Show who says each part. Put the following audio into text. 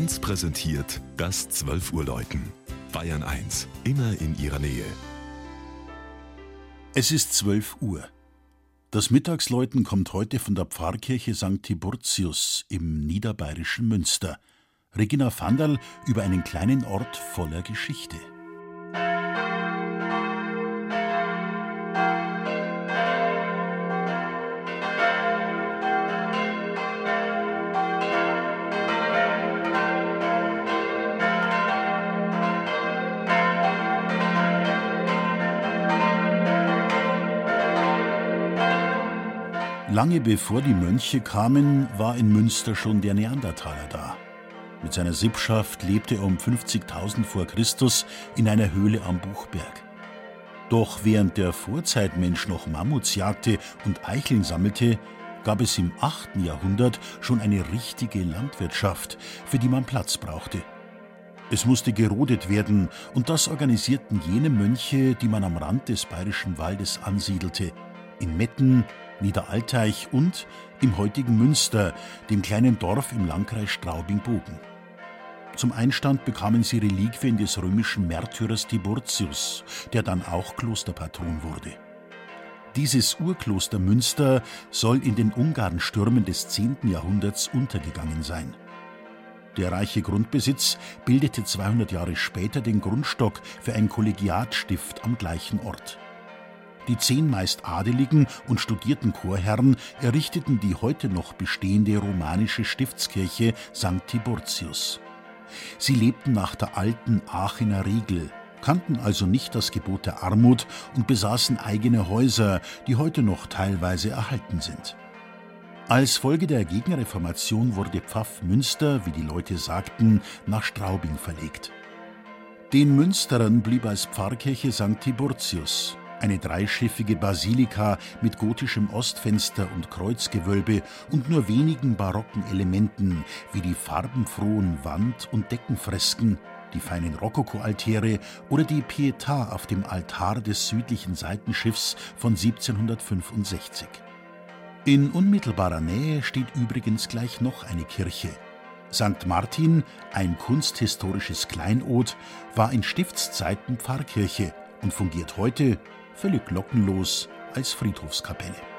Speaker 1: 1 präsentiert das 12 Uhr Läuten. Bayern 1, immer in ihrer Nähe.
Speaker 2: Es ist 12 Uhr. Das Mittagsläuten kommt heute von der Pfarrkirche St. Tiburtius im niederbayerischen Münster. Regina Vandal über einen kleinen Ort voller Geschichte. Lange bevor die Mönche kamen, war in Münster schon der Neandertaler da. Mit seiner Sippschaft lebte er um 50.000 vor Christus in einer Höhle am Buchberg. Doch während der Vorzeitmensch noch Mammuts jagte und Eicheln sammelte, gab es im 8. Jahrhundert schon eine richtige Landwirtschaft, für die man Platz brauchte. Es musste gerodet werden, und das organisierten jene Mönche, die man am Rand des bayerischen Waldes ansiedelte, in Metten, Niederalteich und im heutigen Münster, dem kleinen Dorf im Landkreis Straubing-Bogen. Zum Einstand bekamen sie Reliquien des römischen Märtyrers Tiburtius, der dann auch Klosterpatron wurde. Dieses Urkloster Münster soll in den Ungarnstürmen des 10. Jahrhunderts untergegangen sein. Der reiche Grundbesitz bildete 200 Jahre später den Grundstock für ein Kollegiatstift am gleichen Ort. Die zehn meist adeligen und studierten Chorherren errichteten die heute noch bestehende romanische Stiftskirche St. Tiburtius. Sie lebten nach der alten Aachener Regel, kannten also nicht das Gebot der Armut und besaßen eigene Häuser, die heute noch teilweise erhalten sind. Als Folge der Gegenreformation wurde Pfaff Münster, wie die Leute sagten, nach Straubing verlegt. Den Münsterern blieb als Pfarrkirche St. Tiburtius, eine dreischiffige Basilika mit gotischem Ostfenster und Kreuzgewölbe und nur wenigen barocken Elementen wie die farbenfrohen Wand- und Deckenfresken, die feinen Rokoko-Altäre oder die Pietà auf dem Altar des südlichen Seitenschiffs von 1765. In unmittelbarer Nähe steht übrigens gleich noch eine Kirche. St. Martin, ein kunsthistorisches Kleinod, war in Stiftszeiten Pfarrkirche und fungiert heute völlig glockenlos als Friedhofskapelle.